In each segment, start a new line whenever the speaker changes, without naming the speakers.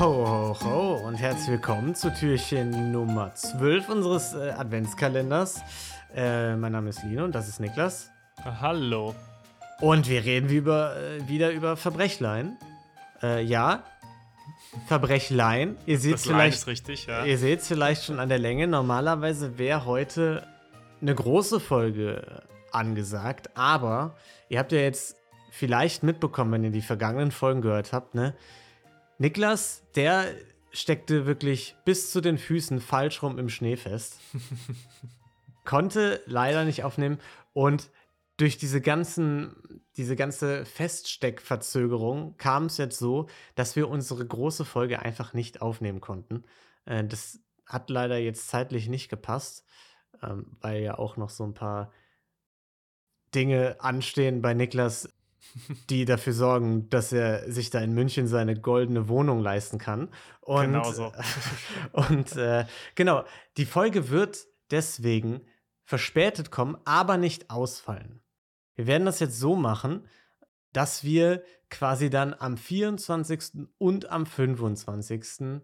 Ho, ho, ho und herzlich willkommen zu Türchen Nummer 12 unseres äh, Adventskalenders. Äh, mein Name ist Lino und das ist Niklas.
Hallo.
Und wir reden wie über, äh, wieder über Verbrechlein. Äh, ja, Verbrechlein. Ihr seht vielleicht,
richtig, ja.
ihr seht vielleicht schon an der Länge. Normalerweise wäre heute eine große Folge angesagt, aber ihr habt ja jetzt vielleicht mitbekommen, wenn ihr die vergangenen Folgen gehört habt, ne? Niklas, der steckte wirklich bis zu den Füßen falsch rum im Schnee fest. Konnte leider nicht aufnehmen und durch diese ganzen, diese ganze Feststeckverzögerung kam es jetzt so, dass wir unsere große Folge einfach nicht aufnehmen konnten. Äh, das hat leider jetzt zeitlich nicht gepasst, ähm, weil ja auch noch so ein paar Dinge anstehen bei Niklas, die dafür sorgen, dass er sich da in München seine goldene Wohnung leisten kann. Und,
Genau so.
und äh, genau, die Folge wird deswegen verspätet kommen, aber nicht ausfallen. Wir werden das jetzt so machen, dass wir quasi dann am 24. und am 25.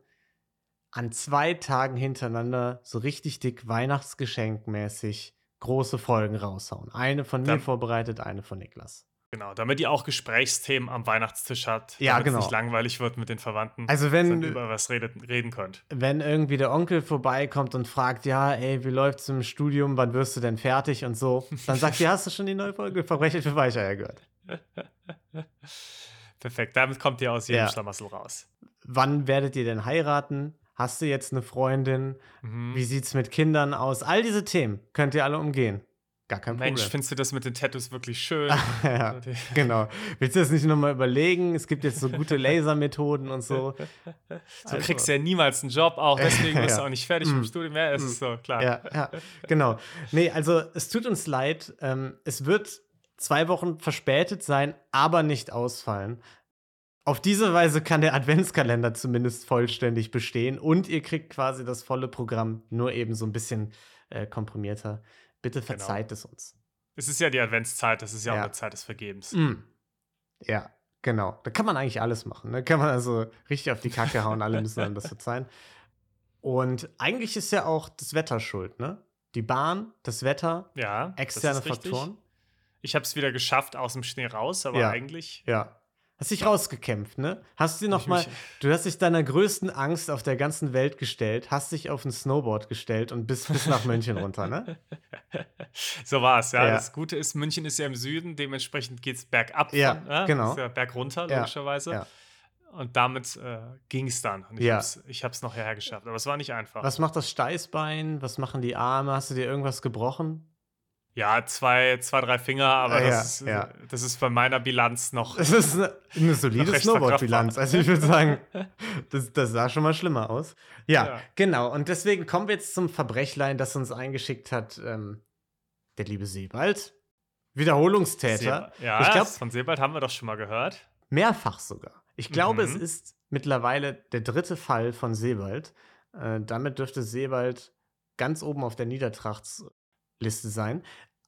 an zwei Tagen hintereinander so richtig dick Weihnachtsgeschenkmäßig große Folgen raushauen. Eine von mir
Dann-
vorbereitet, eine von Niklas.
Genau, damit ihr auch Gesprächsthemen am Weihnachtstisch habt.
Ja,
damit
genau.
es nicht langweilig wird mit den Verwandten.
Also wenn-
über was redet, reden könnt.
wenn irgendwie der Onkel vorbeikommt und fragt, ja, ey, wie läuft's im Studium, wann wirst du denn fertig und so, dann sagt ihr, hast du schon die neue Folge Verbrechen für Weicheier gehört?
Perfekt, damit kommt ihr aus jedem
Ja.
Schlamassel raus.
Wann werdet ihr denn heiraten? Hast du jetzt eine Freundin?
Mhm.
Wie sieht's mit Kindern aus? All diese Themen könnt ihr alle umgehen. Gar kein
Mensch,
Problem.
findest du das mit den Tattoos wirklich schön?
ja, genau. Willst du das nicht nochmal überlegen? Es gibt jetzt so gute Lasermethoden und so.
Du kriegst ja niemals einen Job, auch deswegen bist du auch nicht fertig
Mm.
mit dem Studium. Ja, es ist so, klar.
Ja, ja, genau. Nee, also es tut uns leid. Ähm, es wird zwei Wochen verspätet sein, aber nicht ausfallen. Auf diese Weise kann der Adventskalender zumindest vollständig bestehen und ihr kriegt quasi das volle Programm, nur eben so ein bisschen äh, komprimierter. Bitte verzeiht es uns.
Es ist ja die Adventszeit, das ist ja,
Ja.
auch eine Zeit des Vergebens.
Mm. Ja, genau. Da kann man eigentlich alles machen. Da kann man also richtig auf die Kacke hauen, alle müssen einem das verzeihen. Und eigentlich ist ja auch das Wetter schuld, ne? Die Bahn, das Wetter,
Ja, das
externe
richtig.
Faktoren.
Ich habe es wieder geschafft aus dem Schnee raus, aber
Ja.
eigentlich
Ja. Hast dich rausgekämpft, ne? Hast du noch
Ich
mal,
mich-
du hast dich deiner größten Angst auf der ganzen Welt gestellt, hast dich auf ein Snowboard gestellt und bist bis nach München runter, ne?
So war es, ja.
Ja.
Das Gute ist, München ist ja im Süden, dementsprechend geht es bergab.
Ja,
von, ja,
genau.
Ist ja bergunter, logischerweise.
ja.
Und damit äh, ging es dann. Und ich
Ja.
hab's, ich habe es noch hierher geschafft. Aber es war nicht einfach.
Was macht das Steißbein? Was machen die Arme? Hast du dir irgendwas gebrochen?
Ja, zwei, zwei, drei Finger, aber
Ja,
das, ist,
ja.
das ist bei meiner Bilanz noch.
Das ist eine, eine solide Snowboard-Bilanz. Also ich würde sagen, das, das sah schon mal schlimmer aus. Ja,
Ja.
genau. Und deswegen kommen wir jetzt zum Verbrechlein, das uns eingeschickt hat, ähm, der liebe Sebald. Wiederholungstäter.
Seb- ja,
ich glaube,
von Sebald haben wir doch schon mal gehört.
mehrfach sogar. Ich glaube, es
Mhm.
ist mittlerweile der dritte Fall von Sebald. Äh, damit dürfte Sebald ganz oben auf der Niedertrachtsliste sein.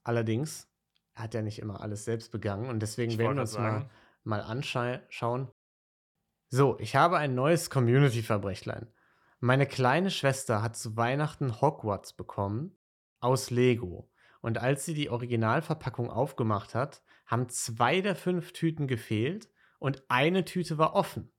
Allerdings, er hat ja nicht immer alles selbst begangen und deswegen
Ich
werden wir uns mal, mal anschauen. So, ich habe ein neues Community-Verbrechlein. Meine kleine Schwester hat zu Weihnachten Hogwarts bekommen aus Lego. Und als sie die Originalverpackung aufgemacht hat, haben zwei der fünf Tüten gefehlt und eine Tüte war offen.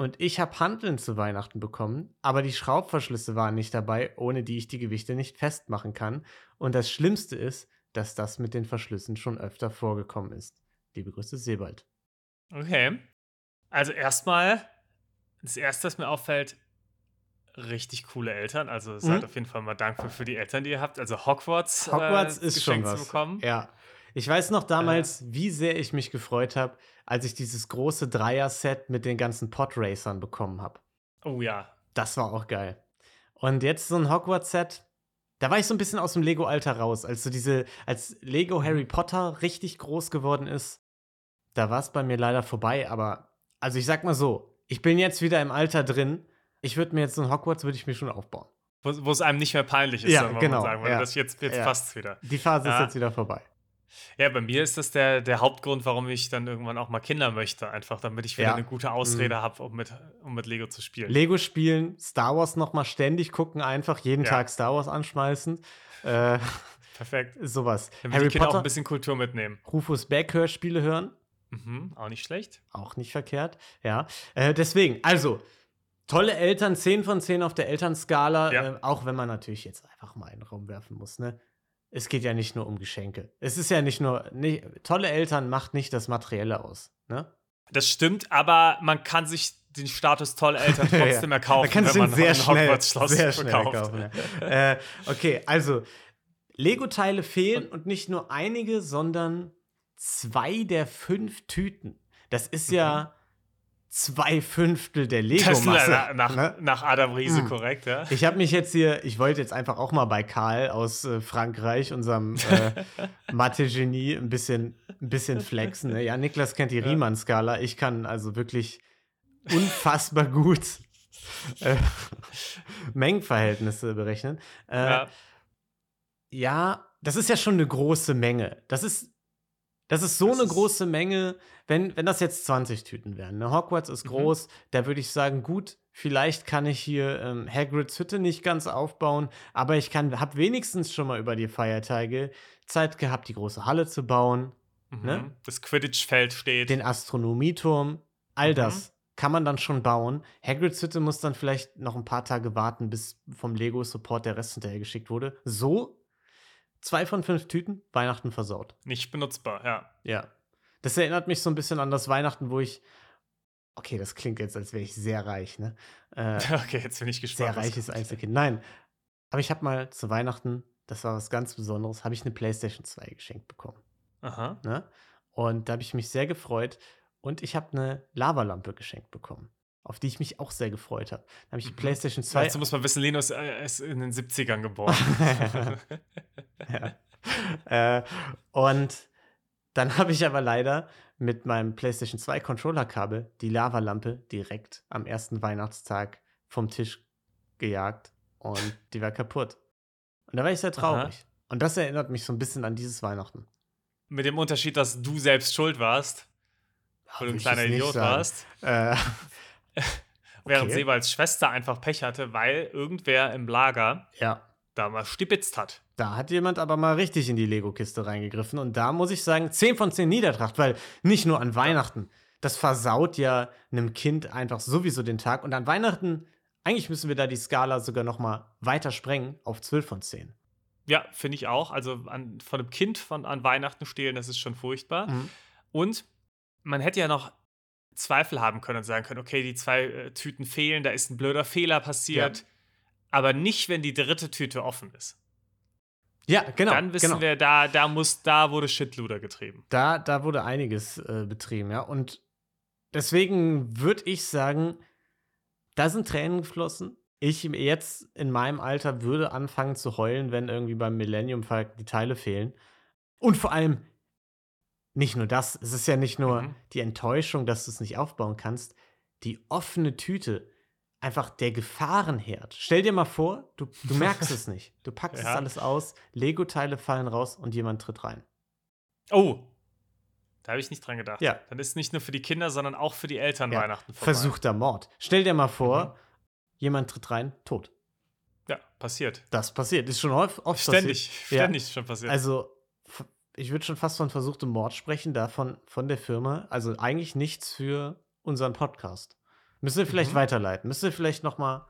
Und ich habe Hanteln zu Weihnachten bekommen, aber die Schraubverschlüsse waren nicht dabei, ohne die ich die Gewichte nicht festmachen kann. Und das Schlimmste ist, dass das mit den Verschlüssen schon öfter vorgekommen ist. Liebe Grüße, Sebald.
Okay. Also erstmal, das erste, was mir auffällt, richtig coole Eltern. Also seid
Mhm.
auf jeden Fall mal dankbar für die Eltern, die ihr habt. Also Hogwarts,
Hogwarts
äh,
ist schon was.
zu bekommen.
Ja. Ich weiß noch damals, wie sehr ich mich gefreut habe, als ich dieses große Dreier-Set mit den ganzen Podracern bekommen habe.
Oh ja.
Das war auch geil. Und jetzt so ein Hogwarts-Set. Da war ich so ein bisschen aus dem Lego-Alter raus. Als so diese, als Lego Harry Potter richtig groß geworden ist, da war es bei mir leider vorbei. Aber, also ich sag mal so, ich bin jetzt wieder im Alter drin. Ich würde mir jetzt so ein Hogwarts, würde ich mir schon aufbauen.
Wo, es einem nicht mehr peinlich ist,
Ja,
soll man
genau,
sagen. Weil
ja.
das jetzt, jetzt
Ja.
passt wieder.
Die Phase ist
Ja.
jetzt wieder vorbei.
Ja, bei mir ist das der, der Hauptgrund, warum ich dann irgendwann auch mal Kinder möchte. Einfach damit ich wieder
Ja.
eine gute Ausrede habe, um mit, um mit Lego zu spielen.
Lego spielen, Star Wars nochmal ständig gucken, einfach jeden
Ja.
Tag Star Wars anschmeißen. Äh,
Perfekt.
sowas.
Damit
Harry
die Kinder auch
Potter,
ein bisschen Kultur mitnehmen.
Rufus Beck Hörspiele hören.
Mhm, auch nicht schlecht.
Auch nicht verkehrt, ja. Äh, deswegen, also, tolle Eltern, 10 von 10 auf der Elternskala,
Ja.
äh, auch wenn man natürlich jetzt einfach mal einen Raum werfen muss, ne? Es geht ja nicht nur um Geschenke. Es ist ja nicht nur, nicht, tolle Eltern macht nicht das Materielle aus, ne?
Das stimmt, aber man kann sich den Status tolle Eltern trotzdem erkaufen,
Man kann
wenn man
sehr
ein
schnell,
Hogwarts-Schloss
sehr schnell
verkauft.
kaufen. Ja. äh, okay, also Lego-Teile fehlen und nicht nur einige, sondern zwei der fünf Tüten. Das ist ja zwei Fünftel der Lego-Masse.
nach, nach,
ne?
nach Adam Riese
Mhm.
korrekt, ja?
Ich habe mich jetzt hier, ich wollte jetzt einfach auch mal bei Karl aus äh, Frankreich, unserem äh, Mathe-Genie, ein bisschen, ein bisschen flexen. Ne? Ja, Niklas kennt die
Ja.
Riemann-Skala. Ich kann also wirklich unfassbar gut äh, Mengenverhältnisse berechnen. Äh,
ja.
ja, das ist ja schon eine große Menge. Das ist, das ist so
Das
eine
ist-
große Menge, wenn, wenn das jetzt 20 Tüten wären. Ne? Hogwarts ist
Mhm.
groß, da würde ich sagen, gut, vielleicht kann ich hier ähm, Hagrids Hütte nicht ganz aufbauen, aber ich kann, habe wenigstens schon mal über die Feiertage Zeit gehabt, die große Halle zu bauen,
Mhm.
ne?
Das Quidditch-Feld steht.
den Astronomieturm, all
Mhm.
das kann man dann schon bauen. Hagrids Hütte muss dann vielleicht noch ein paar Tage warten, bis vom Lego-Support der Rest hinterher geschickt wurde. So, zwei von fünf Tüten, Weihnachten versaut.
Nicht benutzbar, ja.
Ja. Das erinnert mich so ein bisschen an das Weihnachten, wo ich. Okay, das klingt jetzt, als wäre ich sehr reich, ne? Äh,
Okay, jetzt bin ich gespannt.
sehr reiches. Einzelkind. Nein. Aber ich habe mal zu Weihnachten, das war was ganz Besonderes, habe ich eine PlayStation 2 geschenkt bekommen.
Aha.
Ne? Und da habe ich mich sehr gefreut. Und ich habe eine Lavalampe geschenkt bekommen, auf die ich mich auch sehr gefreut habe. Da habe ich die
Mhm.
PlayStation 2.
Dazu muss man wissen, Linus äh, ist in den 70ern geboren.
ja. äh, und dann habe ich aber leider mit meinem PlayStation 2 Controller-Kabel die Lavalampe direkt am ersten Weihnachtstag vom Tisch gejagt und die war kaputt. Und da war ich sehr traurig. Und das erinnert mich so ein bisschen an dieses Weihnachten.
Mit dem Unterschied, dass du selbst schuld warst, weil du ein kleiner Idiot
sagen.
warst.
Äh,
Während
Okay.
Sebals Schwester einfach Pech hatte, weil irgendwer im Lager
ja,
da mal stibitzt hat.
Da hat jemand aber mal richtig in die Lego-Kiste reingegriffen. Und da muss ich sagen, 10 von 10 Niedertracht, weil nicht nur an Weihnachten, das versaut ja einem Kind einfach sowieso den Tag. Und an Weihnachten, eigentlich müssen wir da die Skala sogar noch mal weiter sprengen auf 12 von 10.
Ja, finde ich auch. Also an, von einem Kind von, an Weihnachten stehlen, das ist schon furchtbar.
Mhm.
Und man hätte ja noch Zweifel haben können und sagen können, okay, die zwei äh, Tüten fehlen, da ist ein blöder Fehler passiert.
Ja.
Aber nicht, wenn die dritte Tüte offen ist.
Ja, genau.
Dann wissen
genau.
wir, da, da muss, da wurde Shitluder getrieben.
Da, da wurde einiges äh, betrieben, ja. Und deswegen würde ich sagen, da sind Tränen geflossen. Ich jetzt in meinem Alter würde anfangen zu heulen, wenn irgendwie beim Millennium Falcon die Teile fehlen. Und vor allem nicht nur das, es ist ja nicht nur
Mhm.
die Enttäuschung, dass du es nicht aufbauen kannst, die offene Tüte, einfach der Gefahrenherd. Stell dir mal vor, du, du merkst es nicht. Du packst es
Ja.
alles aus, Lego-Teile fallen raus und jemand tritt rein.
Oh, da habe ich nicht dran gedacht.
Ja.
Dann ist nicht nur für die Kinder, sondern auch für die Eltern
Ja,
Weihnachten vorbei.
Versuchter Mord. Stell dir mal vor,
Mhm.
jemand tritt rein, tot.
Ja, passiert.
Das passiert. Ist schon oft, oft
Ständig,
passiert. Ja.
ständig schon passiert.
Also, ich würde schon fast von versuchtem Mord sprechen, davon von der Firma. Also eigentlich nichts für unseren Podcast. Müssen wir vielleicht
Mhm.
weiterleiten. Müssen wir vielleicht noch mal,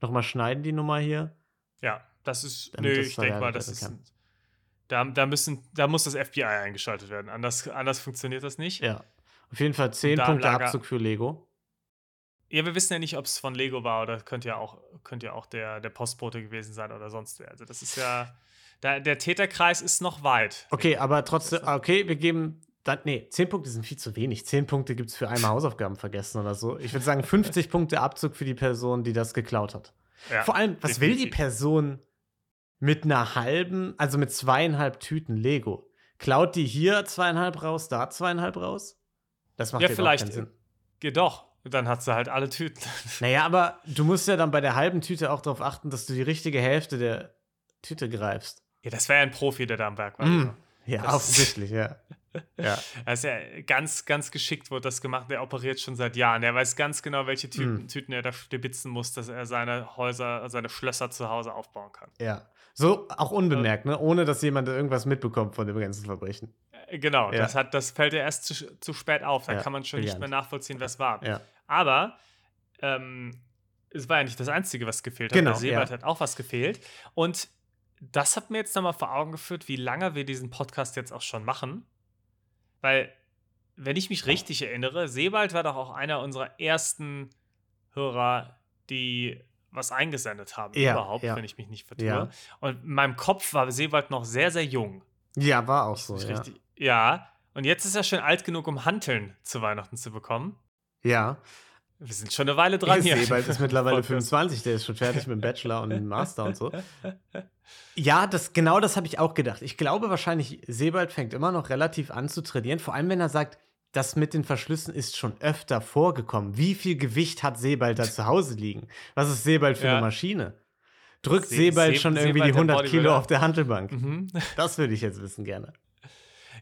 noch mal schneiden, die Nummer hier?
ja, das ist.
Damit
Nö,
das
ich denke mal, das ist.
kann.
Da, da, müssen, da muss das FBI eingeschaltet werden. Anders, anders funktioniert das nicht.
Ja. Auf jeden Fall 10
da im
Punkte
Lager-
Abzug für Lego.
Ja, wir wissen ja nicht, ob es von Lego war oder könnte ja auch, könnte ja auch der, der Postbote gewesen sein oder sonst wer. Also, das ist ja. Da, der Täterkreis ist noch weit.
Okay, aber trotzdem, okay, wir geben. Dann, nee, 10 Punkte sind viel zu wenig. 10 Punkte gibt es für einmal Hausaufgaben vergessen oder so. Ich würde sagen, 50 Punkte Abzug für die Person, die das geklaut hat.
Ja,
Vor allem, was will die
definitiv.
Person mit einer halben, also mit zweieinhalb Tüten Lego? Klaut die hier zweieinhalb raus, da zweieinhalb raus? Das macht
Ja,
ja
vielleicht.
keinen Sinn.
Geht doch. Dann hat sie halt alle Tüten.
Naja, aber du musst ja dann bei der halben Tüte auch darauf achten, dass du die richtige Hälfte der Tüte greifst.
Ja, das wäre ja ein Profi, der da am Werk war.
Mm. Ja,
Das-
offensichtlich, ja. Ja,
Das ist ja ganz, ganz geschickt wurde das gemacht. Der operiert schon seit Jahren. Der weiß ganz genau, welche Typen,
Mm.
Tüten er da stibitzen muss, dass er seine Häuser, seine Schlösser zu Hause aufbauen kann.
ja. So auch unbemerkt, ne? Ohne dass jemand irgendwas mitbekommt von dem ganzen Verbrechen.
Äh, Genau,
Ja.
das, hat, das fällt ja erst zu, zu spät auf. Da
Ja,
kann man schon nicht
brillant.
mehr nachvollziehen, es war.
Ja.
Aber ähm, es war ja nicht das Einzige, was gefehlt hat.
Genau,
Bei Sebald
ja.
hat auch was gefehlt. Und das hat mir jetzt nochmal vor Augen geführt, wie lange wir diesen Podcast jetzt auch schon machen. Weil, wenn ich mich richtig erinnere, Sebald war doch auch einer unserer ersten Hörer, die was eingesendet haben
Ja,
überhaupt,
ja.
wenn ich mich nicht vertue.
Ja.
Und in meinem Kopf war Sebald noch sehr, sehr jung.
Ja, war auch so.
Richtig- ja. Und jetzt ist er schon alt genug, um Hanteln zu Weihnachten zu bekommen.
ja.
Wir sind schon eine Weile dran hier.
Sebald ist mittlerweile
Podcast.
25, der ist schon fertig mit dem Bachelor und dem Master und so. Ja, das, genau das habe ich auch gedacht. Ich glaube wahrscheinlich, Sebald fängt immer noch relativ an zu trainieren, vor allem wenn er sagt, das mit den Verschlüssen ist schon öfter vorgekommen. Wie viel Gewicht hat Sebald da zu Hause liegen? Was ist Sebald für
Ja.
eine Maschine? Drückt
Se-
Sebald
Se-
schon irgendwie
Sebald
die
der
100 Kilo auf der Handelbank?
Mhm.
Das würde ich jetzt wissen gerne.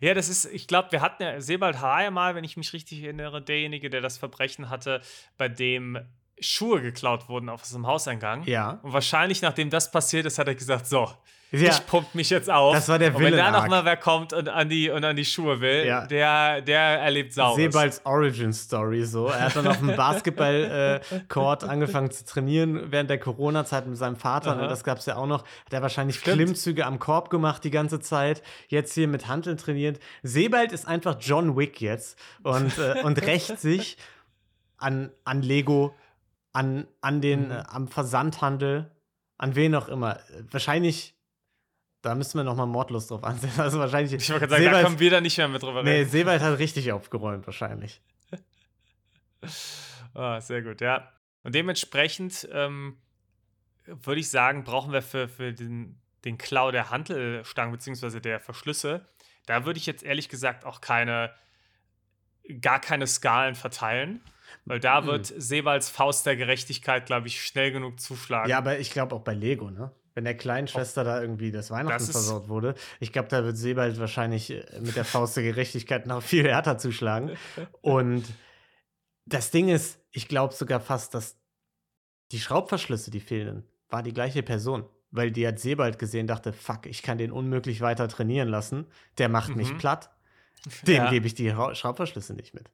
Ja, das ist, ich glaube, wir hatten ja Sebald Haye mal, wenn ich mich richtig erinnere, derjenige, der das Verbrechen hatte, bei dem Schuhe geklaut wurden auf dem Hauseingang.
Ja.
Und wahrscheinlich, nachdem das passiert ist, hat er gesagt: So,
Ja.
ich pump mich jetzt auf.
Das war der
Und wenn da
Villain-Arc.
noch mal wer kommt und an die, und an die Schuhe will,
Ja.
der, der erlebt Saures.
Sebalds Origin Story so. Er hat dann auf dem Basketball-Court angefangen zu trainieren während der Corona-Zeit mit seinem Vater.
Aha.
Und das gab es ja auch noch. Hat er wahrscheinlich
Stimmt.
Klimmzüge am Korb gemacht die ganze Zeit. Jetzt hier mit Hanteln trainiert. Sebald ist einfach John Wick jetzt und, äh, und rächt sich an, an Lego, an, an den,
Mhm.
äh, am Versandhandel, an wen auch immer. Wahrscheinlich. Da müssen wir nochmal mordlos drauf ansetzen. Also wahrscheinlich.
Ich wollte gerade sagen, da
Sebald-
kommen wir da nicht mehr mit drüber
Nee,
reden.
Sebald hat richtig aufgeräumt, wahrscheinlich.
Ah, sehr gut, ja. Und dementsprechend ähm, würde ich sagen, brauchen wir für, für den, den Klau der Hantelstangen bzw. der Verschlüsse, da würde ich jetzt ehrlich gesagt auch keine, gar keine Skalen verteilen, weil da
Mhm.
wird Sebalds Faust der Gerechtigkeit, glaube ich, schnell genug zuschlagen.
Ja, aber ich glaube auch bei Lego, ne? Wenn der kleinen Schwester da irgendwie das Weihnachten
Das
versaut wurde, ich glaube, da wird Sebald wahrscheinlich äh, mit der Faust der Gerechtigkeit noch viel härter zuschlagen. Und das Ding ist, ich glaube sogar fast, dass die Schraubverschlüsse, die fehlen, war die gleiche Person. Weil die hat Sebald gesehen, dachte, fuck, ich kann den unmöglich weiter trainieren lassen. Der macht mich
Mhm.
platt. Dem
Ja.
gebe ich die Ra- Schraubverschlüsse nicht mit.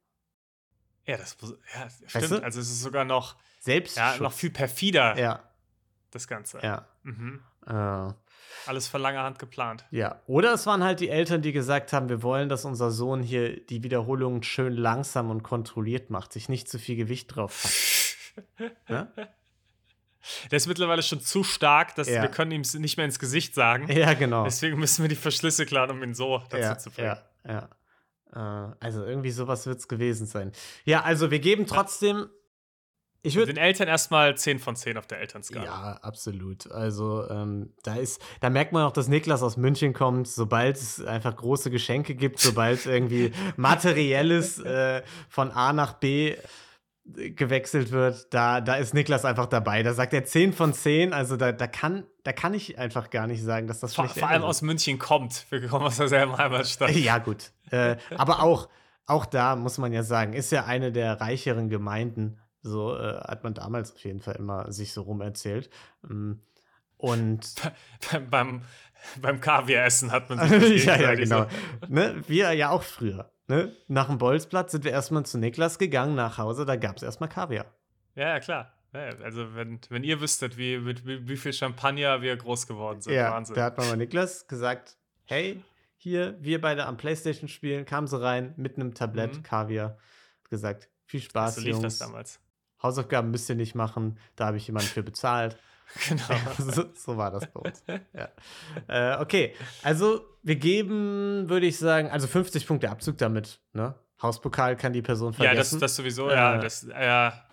Ja, das muss- ja, stimmt.
du?
Also es ist sogar noch,
Selbst
ja, noch viel perfider,
Ja,
das Ganze.
ja.
Mhm.
Äh,
Alles vor langer Hand geplant.
Ja, oder es waren halt die Eltern, die gesagt haben, wir wollen, dass unser Sohn hier die Wiederholungen schön langsam und kontrolliert macht, sich nicht zu viel Gewicht drauf. Ne?
Der ist mittlerweile schon zu stark, dass
Ja.
wir können ihm es nicht mehr ins Gesicht sagen.
Ja, genau.
Deswegen müssen wir die Verschlüsse klauen, um ihn so dazu
ja,
zu bringen.
ja, ja. Äh, also irgendwie sowas wird es gewesen sein. Ja, also wir geben trotzdem, ich würde
Den Eltern erstmal 10 von 10 auf der Elternskala.
Ja, absolut. Also ähm, da ist, da merkt man auch, dass Niklas aus München kommt, sobald es einfach große Geschenke gibt, sobald irgendwie materielles äh, von A nach B gewechselt wird, da, da ist Niklas einfach dabei. Da sagt er 10 von 10, also da, da, kann, da kann ich einfach gar nicht sagen, dass das
Vor,
schlecht
vor allem aus München kommt. Wir kommen aus derselben Heimatstadt.
Ja, gut. Äh, aber auch, auch da muss man ja sagen, ist ja eine der reicheren Gemeinden. So äh, hat man damals auf jeden Fall immer sich so rum erzählt. Mm, Und
beim, beim, beim Kavieressen hat man sich das
ja, ja, genau. Ne? Wir ja auch früher. Ne? Nach dem Bolzplatz sind wir erstmal zu Niklas gegangen nach Hause, da gab es erstmal Kaviar.
Ja, ja, klar. Also, wenn, wenn ihr wüsstet, wie, mit wie, wie viel Champagner wir groß geworden sind.
Ja,
Wahnsinn.
da hat man mal Niklas gesagt: Hey, hier, wir beide am Playstation spielen, kam so rein mit einem Tablett
Mhm.
Kaviar. Hat gesagt: Viel Spaß,
so lief
Jungs.
das damals.
Hausaufgaben müsst ihr nicht machen, da habe ich jemanden für bezahlt.
Genau.
so, so war das bei uns. Ja. Äh, okay, also wir geben, würde ich sagen, also 50 Punkte Abzug damit. Ne? Hauspokal kann die Person
ja, das,
vergessen.
das sowieso, ja.
Äh,
Das, ja,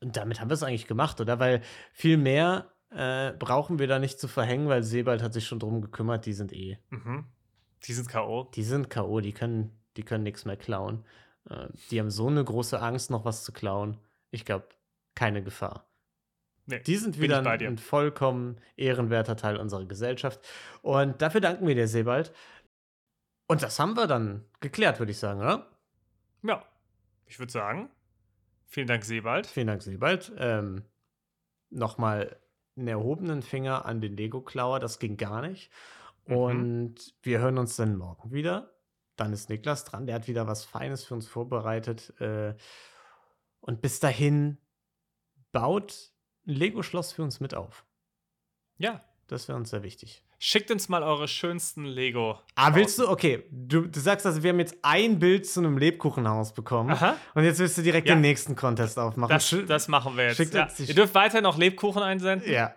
Und damit haben wir es eigentlich gemacht, oder? Weil viel mehr äh, brauchen wir da nicht zu verhängen, weil Sebald hat sich schon drum gekümmert, die sind eh.
mhm. Die sind K.O.
Die sind K.O., die können, die können nichts mehr klauen. Äh, die haben so eine große Angst, noch was zu klauen. Ich glaube, keine Gefahr.
Nee,
Die sind wieder ein, vollkommen ehrenwerter Teil unserer Gesellschaft. Und dafür danken wir dir, Sebald. Und das haben wir dann geklärt, würde ich sagen, oder?
Ja, ich würde sagen, vielen Dank, Sebald.
Vielen Dank, Sebald. Ähm, Nochmal einen erhobenen Finger an den Lego-Klauer, das ging gar nicht.
Mhm.
Und wir hören uns dann morgen wieder. Dann ist Niklas dran, der hat wieder was Feines für uns vorbereitet. Äh, und bis dahin baut ein Lego-Schloss für uns mit auf.
Ja,
Das wäre uns sehr wichtig.
schickt uns mal eure schönsten Lego.
Ah, willst du? Okay, du, du sagst also, wir haben jetzt ein Bild zu einem Lebkuchenhaus bekommen.
Aha.
Und jetzt willst du direkt
Ja.
den nächsten Contest aufmachen.
Das, das machen wir jetzt.
schickt
Ja. Ihr dürft weiter noch Lebkuchen einsenden.
ja.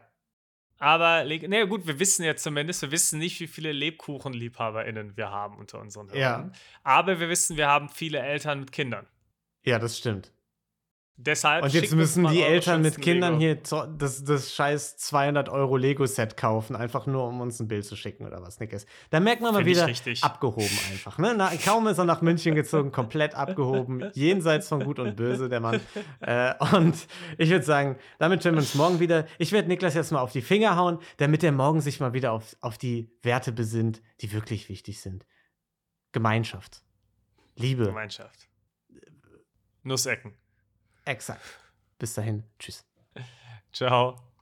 Aber, Le- na gut, wir wissen jetzt zumindest, wir wissen nicht, wie viele LebkuchenliebhaberInnen wir haben unter unseren Hörern.
Ja.
Aber wir wissen, wir haben viele Eltern mit Kindern.
ja, das stimmt.
Deshalb
Und jetzt müssen die Eltern mit Kindern
Lego.
hier das, das scheiß 200 Euro Lego-Set kaufen, einfach nur um uns ein Bild zu schicken oder was, Nickes. Da merkt man mal wieder
richtig.
abgehoben einfach. Ne? Na, kaum ist er nach München gezogen, komplett abgehoben, jenseits von Gut und Böse, der Mann. Äh, und ich würde sagen, damit hören wir uns morgen wieder. Ich werde Niklas jetzt mal auf die Finger hauen, damit er morgen sich mal wieder auf, auf die Werte besinnt, die wirklich wichtig sind. Gemeinschaft. Liebe.
Gemeinschaft. Nussecken.
Exakt. Bis dahin. Tschüss.
Ciao.